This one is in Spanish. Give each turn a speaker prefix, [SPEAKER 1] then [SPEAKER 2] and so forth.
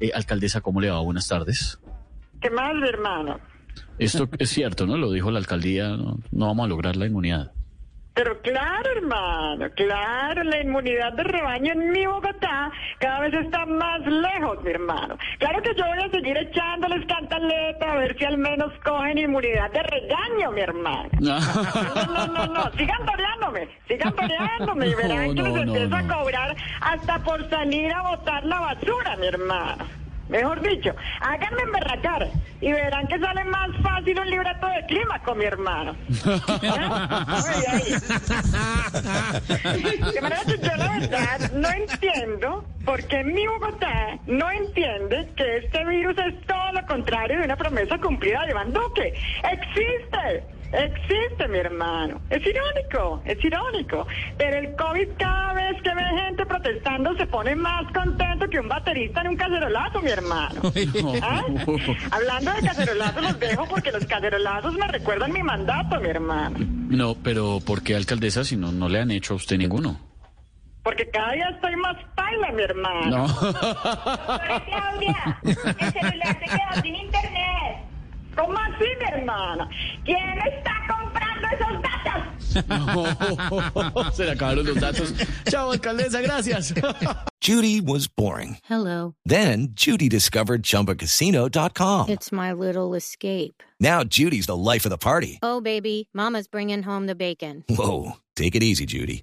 [SPEAKER 1] Eh, alcaldesa, ¿cómo le va? Buenas tardes.
[SPEAKER 2] ¿Qué más, mi hermano?
[SPEAKER 1] Esto es cierto, ¿no? Lo dijo la alcaldía, no, no vamos a lograr la inmunidad.
[SPEAKER 2] Pero claro, hermano, claro, la inmunidad de rebaño en mi Bogotá cada vez está más lejos, mi hermano. Claro que yo voy a seguir echándoles cantaleta a ver si al menos cogen inmunidad de regaño, mi hermano. No, no, no, no, sigan toreándome, sigan toreándome y verán
[SPEAKER 1] No,
[SPEAKER 2] que les
[SPEAKER 1] no,
[SPEAKER 2] empiezo
[SPEAKER 1] no.
[SPEAKER 2] a cobrar hasta por salir a botar la basura, mi hermano. Mejor dicho, háganme emberracar y verán que sale más fácil un libreto de clima con mi hermano. De manera que yo la verdad no entiendo por qué mi Bogotá no entiende que este virus es todo lo contrario de una promesa cumplida de Iván Duque. ¡Existe! Existe, mi hermano. Es irónico, es irónico. Pero el COVID cada vez que ve gente protestando se pone más contento que un baterista en un cacerolazo, mi hermano. ¿Ah? Hablando de cacerolazos los dejo porque los cacerolazos me recuerdan mi mandato, mi hermano.
[SPEAKER 1] No, pero ¿por qué alcaldesa si no, no le han hecho a usted ninguno?
[SPEAKER 2] Porque cada día estoy más paila, mi hermano.
[SPEAKER 1] No.
[SPEAKER 2] Claudia, el celular se quedó sin internet. ¿Cómo así, mi hermana? ¿Quién está comprando esos datos?
[SPEAKER 1] Se le acabaron los datos. Chao, alcaldesa, gracias.
[SPEAKER 3] Judy was boring.
[SPEAKER 4] Hello.
[SPEAKER 3] Then Judy discovered ChumbaCasino.com.
[SPEAKER 4] It's my little escape.
[SPEAKER 3] Now Judy's the life of the party.
[SPEAKER 4] Oh, baby, Mama's bringing home the bacon.
[SPEAKER 3] Whoa, take it easy, Judy.